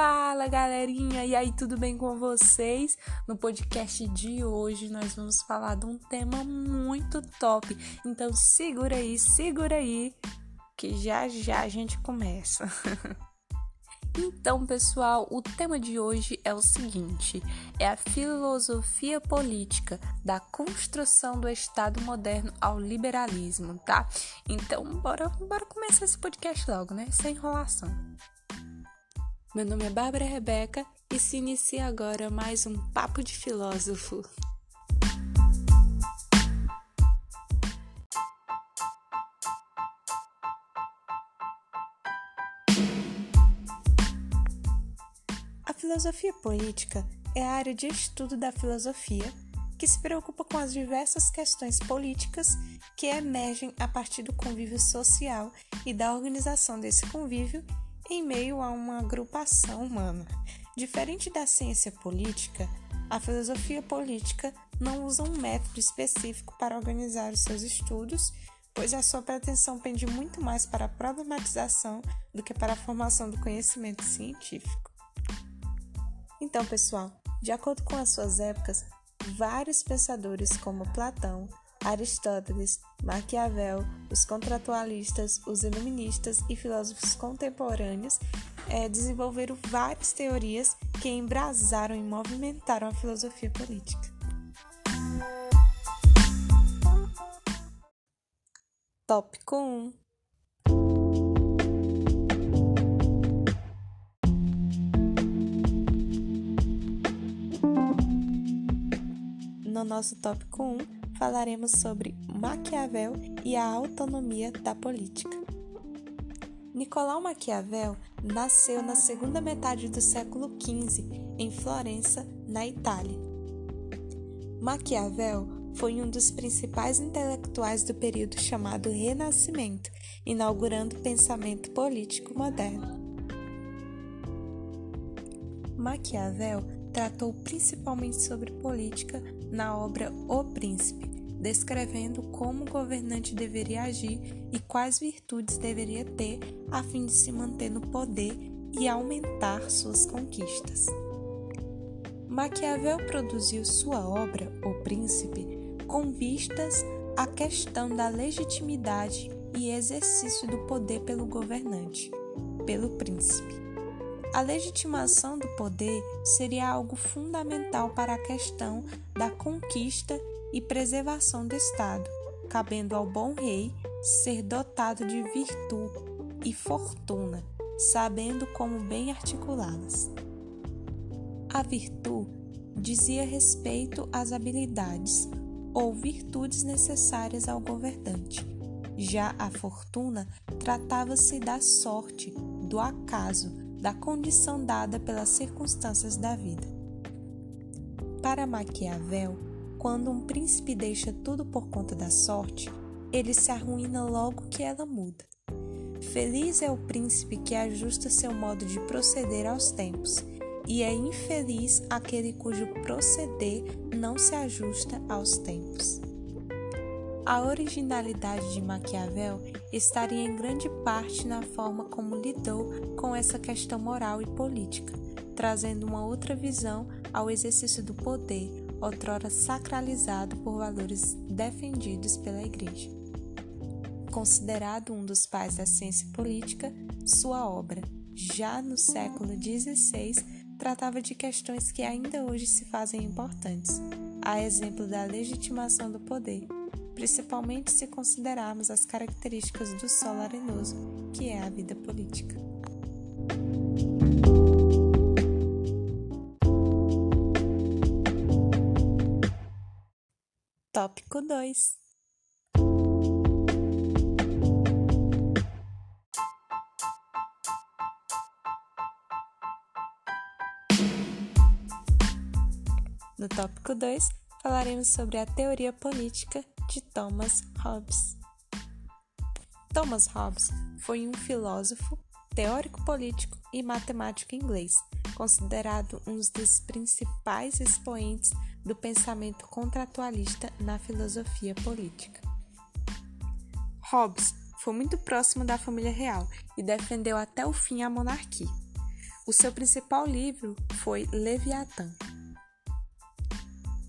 Fala galerinha, e aí tudo bem com vocês? No podcast de hoje nós vamos falar de um tema muito top, então segura aí, segura aí, que já já a gente começa. Então, pessoal, o tema de hoje é o seguinte: é a filosofia política da construção do Estado moderno ao liberalismo, tá? Então, bora, bora começar esse podcast logo, né? Sem enrolação. Meu nome é Bárbara Rebeca e se inicia agora mais um Papo de Filósofo. A filosofia política é a área de estudo da filosofia que se preocupa com as diversas questões políticas que emergem a partir do convívio social e da organização desse convívio em meio a uma agrupação humana. Diferente da ciência política, a filosofia política não usa um método específico para organizar os seus estudos, pois a sua pretensão pende muito mais para a problematização do que para a formação do conhecimento científico. Então, pessoal, de acordo com as suas épocas, vários pensadores como Platão, Aristóteles, Maquiavel, os contratualistas, os iluministas e filósofos contemporâneos é, desenvolveram várias teorias que embrasaram e movimentaram a filosofia política. Tópico 1 No nosso tópico 1, falaremos sobre Maquiavel e a autonomia da política. Nicolau Maquiavel nasceu na segunda metade do século XV em Florença, na Itália. Maquiavel foi um dos principais intelectuais do período chamado Renascimento, inaugurando o pensamento político moderno. Maquiavel tratou principalmente sobre política na obra O Príncipe, descrevendo como o governante deveria agir e quais virtudes deveria ter a fim de se manter no poder e aumentar suas conquistas. Maquiavel produziu sua obra, O Príncipe, com vistas à questão da legitimidade e exercício do poder pelo governante, pelo príncipe. A legitimação do poder seria algo fundamental para a questão da conquista e preservação do Estado, cabendo ao bom rei ser dotado de virtude e fortuna, sabendo como bem articulá-las. A virtude dizia respeito às habilidades ou virtudes necessárias ao governante. Já a fortuna tratava-se da sorte, do acaso, da condição dada pelas circunstâncias da vida. Para Maquiavel, quando um príncipe deixa tudo por conta da sorte, ele se arruína logo que ela muda. Feliz é o príncipe que ajusta seu modo de proceder aos tempos, e é infeliz aquele cujo proceder não se ajusta aos tempos. A originalidade de Maquiavel estaria em grande parte na forma como lidou com essa questão moral e política, trazendo uma outra visão ao exercício do poder outrora sacralizado por valores defendidos pela Igreja. Considerado um dos pais da ciência política, sua obra, já no século XVI, tratava de questões que ainda hoje se fazem importantes, a exemplo da legitimação do poder, principalmente se considerarmos as características do sol arenoso, que é a vida política. Tópico 2 No tópico 2, falaremos sobre a teoria política de Thomas Hobbes. Thomas Hobbes foi um filósofo, teórico político e matemático inglês, considerado um dos principais expoentes do pensamento contratualista na filosofia política. Hobbes foi muito próximo da família real e defendeu até o fim a monarquia. O seu principal livro foi Leviatã.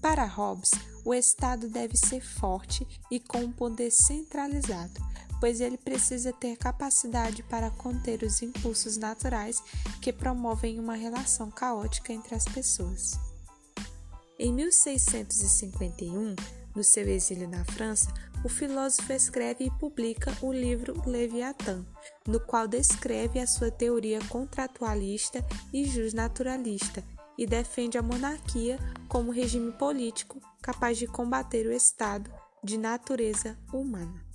Para Hobbes, o Estado deve ser forte e com um poder centralizado, pois ele precisa ter capacidade para conter os impulsos naturais que promovem uma relação caótica entre as pessoas. Em 1651, no seu exílio na França, o filósofo escreve e publica o livro Leviatã, no qual descreve a sua teoria contratualista e justnaturalista e defende a monarquia como regime político capaz de combater o Estado de natureza humana.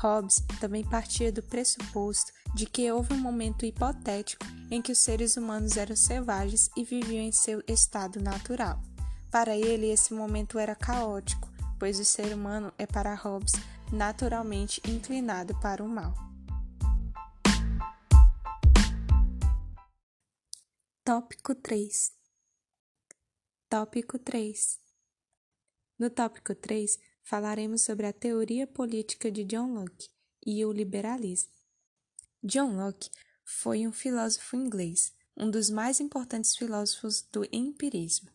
Hobbes também partia do pressuposto de que houve um momento hipotético em que os seres humanos eram selvagens e viviam em seu estado natural. Para ele, esse momento era caótico, pois o ser humano é para Hobbes naturalmente inclinado para o mal. Tópico 3 Tópico 3 No tópico 3, falaremos sobre a teoria política de John Locke e o liberalismo. John Locke foi um filósofo inglês, um dos mais importantes filósofos do empirismo.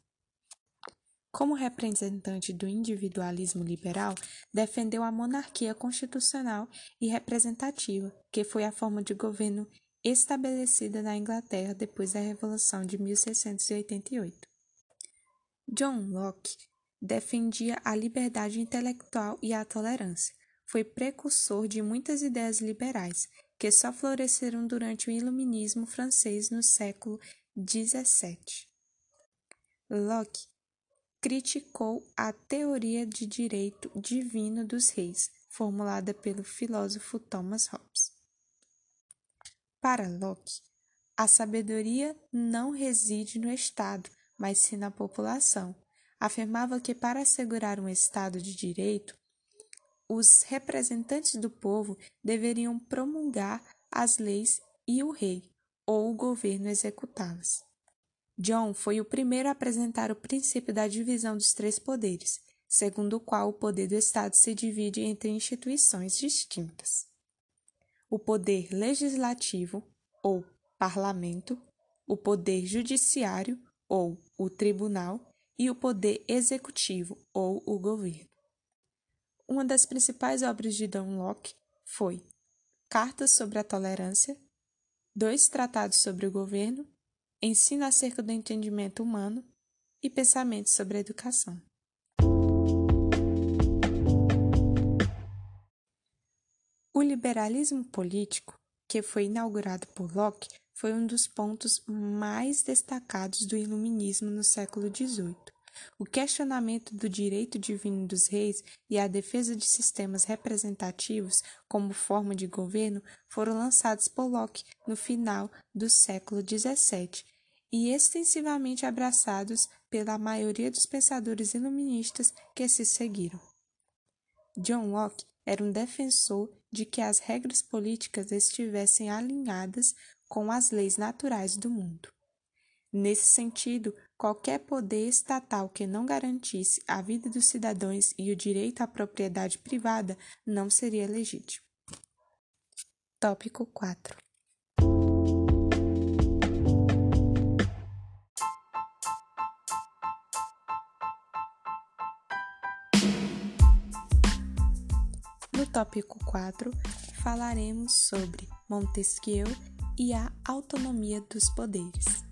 Como representante do individualismo liberal, defendeu a monarquia constitucional e representativa, que foi a forma de governo estabelecida na Inglaterra depois da Revolução de 1688. John Locke defendia a liberdade intelectual e a tolerância. Foi precursor de muitas ideias liberais, que só floresceram durante o Iluminismo francês no século XVII. Locke criticou a teoria de direito divino dos reis, formulada pelo filósofo Thomas Hobbes. Para Locke, a sabedoria não reside no Estado, mas sim na população, afirmava que para assegurar um Estado de direito, os representantes do povo deveriam promulgar as leis e o rei ou o governo executá-las. John foi o primeiro a apresentar o princípio da divisão dos três poderes, segundo o qual o poder do Estado se divide entre instituições distintas: o poder legislativo, ou parlamento, o poder judiciário, ou o tribunal, e o poder executivo ou o governo. Uma das principais obras de John Locke foi Cartas sobre a Tolerância, dois tratados sobre o governo, Ensino acerca do entendimento humano e Pensamento sobre a educação. O liberalismo político, que foi inaugurado por Locke, foi um dos pontos mais destacados do Iluminismo no século XVIII. O questionamento do direito divino dos reis e a defesa de sistemas representativos como forma de governo foram lançados por Locke no final do século XVII e extensivamente abraçados pela maioria dos pensadores iluministas que se seguiram. John Locke era um defensor de que as regras políticas estivessem alinhadas com as leis naturais do mundo. Nesse sentido, qualquer poder estatal que não garantisse a vida dos cidadãos e o direito à propriedade privada não seria legítimo. Tópico 4 No tópico 4, falaremos sobre Montesquieu e a autonomia dos poderes.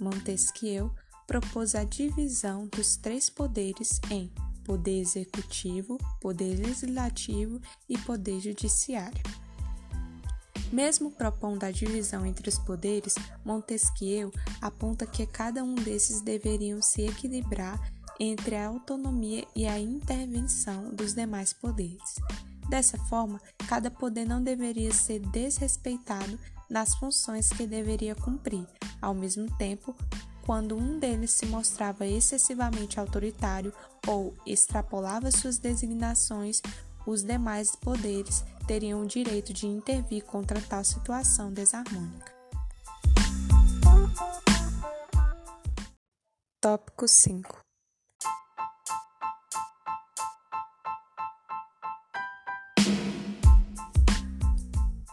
Montesquieu propôs a divisão dos três poderes em poder executivo, poder legislativo e poder judiciário. Mesmo propondo a divisão entre os poderes, Montesquieu aponta que cada um desses deveriam se equilibrar entre a autonomia e a intervenção dos demais poderes. Dessa forma, cada poder não deveria ser desrespeitado nas funções que deveria cumprir. Ao mesmo tempo, quando um deles se mostrava excessivamente autoritário ou extrapolava suas designações, os demais poderes teriam o direito de intervir contra tal situação desarmônica. Tópico 5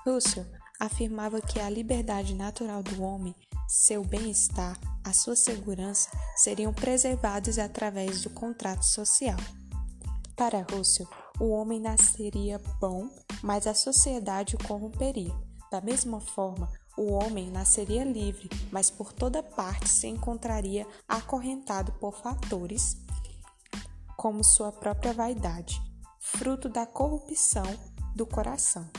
Russell afirmava que a liberdade natural do homem, seu bem-estar, a sua segurança seriam preservados através do contrato social. Para Russell, o homem nasceria bom, mas a sociedade o corromperia. Da mesma forma, o homem nasceria livre, mas por toda parte se encontraria acorrentado por fatores como sua própria vaidade, fruto da corrupção do coração.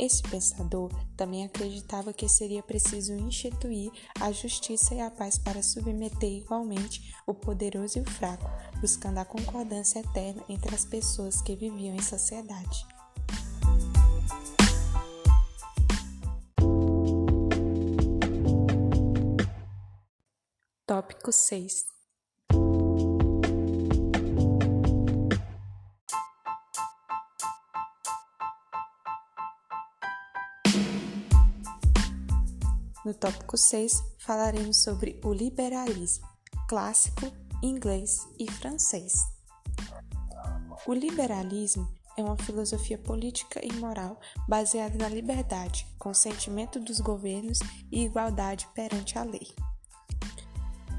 Esse pensador também acreditava que seria preciso instituir a justiça e a paz para submeter igualmente o poderoso e o fraco, buscando a concordância eterna entre as pessoas que viviam em sociedade. Tópico 6 No tópico 6, falaremos sobre o liberalismo clássico, inglês e francês. O liberalismo é uma filosofia política e moral baseada na liberdade, consentimento dos governos e igualdade perante a lei.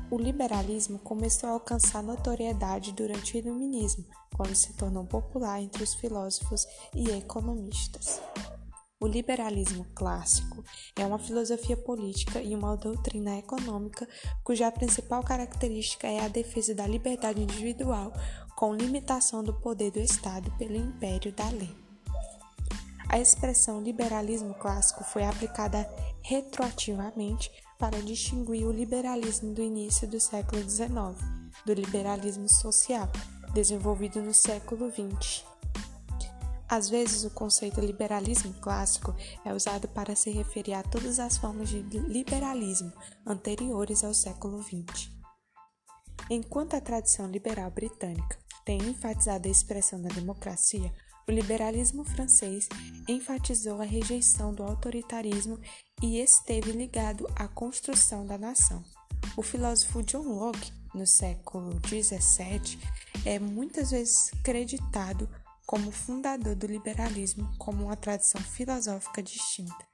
O liberalismo começou a alcançar notoriedade durante o Iluminismo, quando se tornou popular entre os filósofos e economistas. O liberalismo clássico é uma filosofia política e uma doutrina econômica cuja principal característica é a defesa da liberdade individual com limitação do poder do Estado pelo império da lei. A expressão liberalismo clássico foi aplicada retroativamente para distinguir o liberalismo do início do século XIX do liberalismo social, desenvolvido no século XX. Às vezes, o conceito liberalismo clássico é usado para se referir a todas as formas de liberalismo anteriores ao século XX. Enquanto a tradição liberal britânica tem enfatizado a expressão da democracia, o liberalismo francês enfatizou a rejeição do autoritarismo e esteve ligado à construção da nação. O filósofo John Locke, no século XVII, é muitas vezes creditado como fundador do liberalismo como uma tradição filosófica distinta.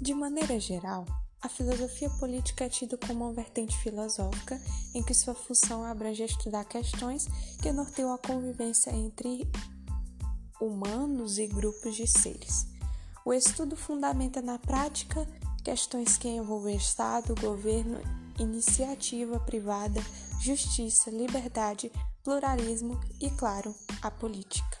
De maneira geral, a filosofia política é tida como uma vertente filosófica em que sua função abrange estudar questões que norteiam a convivência entre humanos e grupos de seres. O estudo fundamenta na prática questões que envolvem Estado, governo, iniciativa privada, justiça, liberdade, pluralismo e, claro, a política.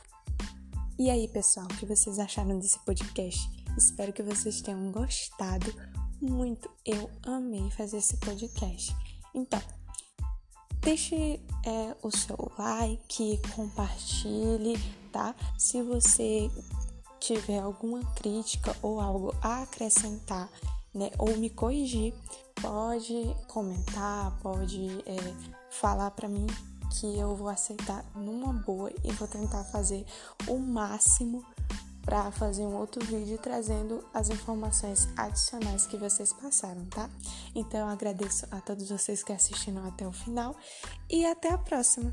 E aí, pessoal, o que vocês acharam desse podcast? Espero que vocês tenham gostado muito. Eu amei fazer esse podcast. Então, deixe é, o seu like, compartilhe, tá? Se você tiver alguma crítica ou algo a acrescentar, né, ou me corrigir, pode comentar, pode é, falar para mim que eu vou aceitar numa boa e vou tentar fazer o máximo para fazer um outro vídeo trazendo as informações adicionais que vocês passaram, tá? Então eu agradeço a todos vocês que assistiram até o final e até a próxima.